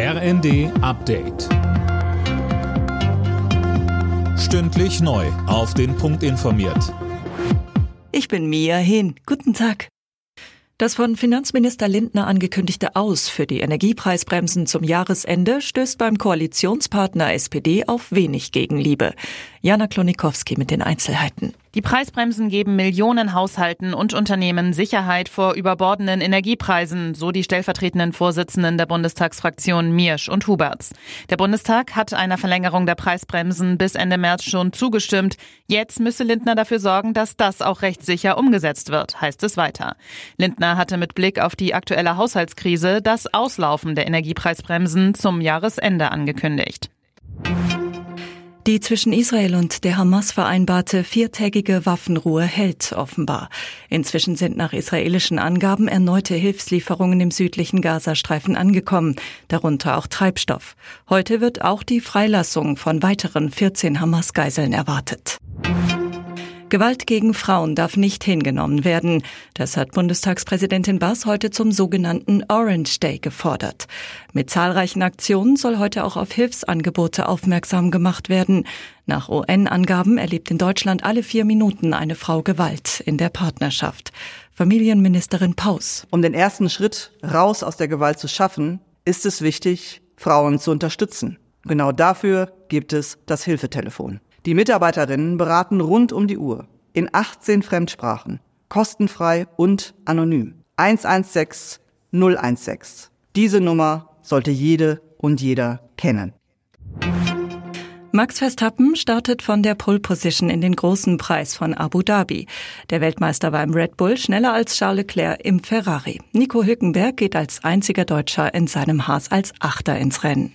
RND Update. Stündlich neu. Auf den Punkt informiert. Ich bin Mia Hin. Guten Tag. Das von Finanzminister Lindner angekündigte Aus für die Energiepreisbremsen zum Jahresende stößt beim Koalitionspartner SPD auf wenig Gegenliebe. Jana Klonikowski mit den Einzelheiten. Die Preisbremsen geben Millionen Haushalten und Unternehmen Sicherheit vor überbordenden Energiepreisen, so die stellvertretenden Vorsitzenden der Bundestagsfraktion Miersch und Huberts. Der Bundestag hat einer Verlängerung der Preisbremsen bis Ende März schon zugestimmt. Jetzt müsse Lindner dafür sorgen, dass das auch rechtssicher umgesetzt wird, heißt es weiter. Lindner hatte mit Blick auf die aktuelle Haushaltskrise das Auslaufen der Energiepreisbremsen zum Jahresende angekündigt. Die zwischen Israel und der Hamas vereinbarte viertägige Waffenruhe hält offenbar. Inzwischen sind nach israelischen Angaben erneute Hilfslieferungen im südlichen Gazastreifen angekommen, darunter auch Treibstoff. Heute wird auch die Freilassung von weiteren 14 Hamas-Geiseln erwartet. Gewalt gegen Frauen darf nicht hingenommen werden. Das hat Bundestagspräsidentin Bass heute zum sogenannten Orange Day gefordert. Mit zahlreichen Aktionen soll heute auch auf Hilfsangebote aufmerksam gemacht werden. Nach UN-Angaben erlebt in Deutschland alle vier Minuten eine Frau Gewalt in der Partnerschaft. Familienministerin Paus. Um den ersten Schritt raus aus der Gewalt zu schaffen, ist es wichtig, Frauen zu unterstützen. Genau dafür gibt es das Hilfetelefon. Die Mitarbeiterinnen beraten rund um die Uhr in 18 Fremdsprachen, kostenfrei und anonym. 116 016. Diese Nummer sollte jede und jeder kennen. Max Verstappen startet von der Pole Position in den großen Preis von Abu Dhabi. Der Weltmeister war im Red Bull schneller als Charles Leclerc im Ferrari. Nico Hülkenberg geht als einziger Deutscher in seinem Haas als Achter ins Rennen.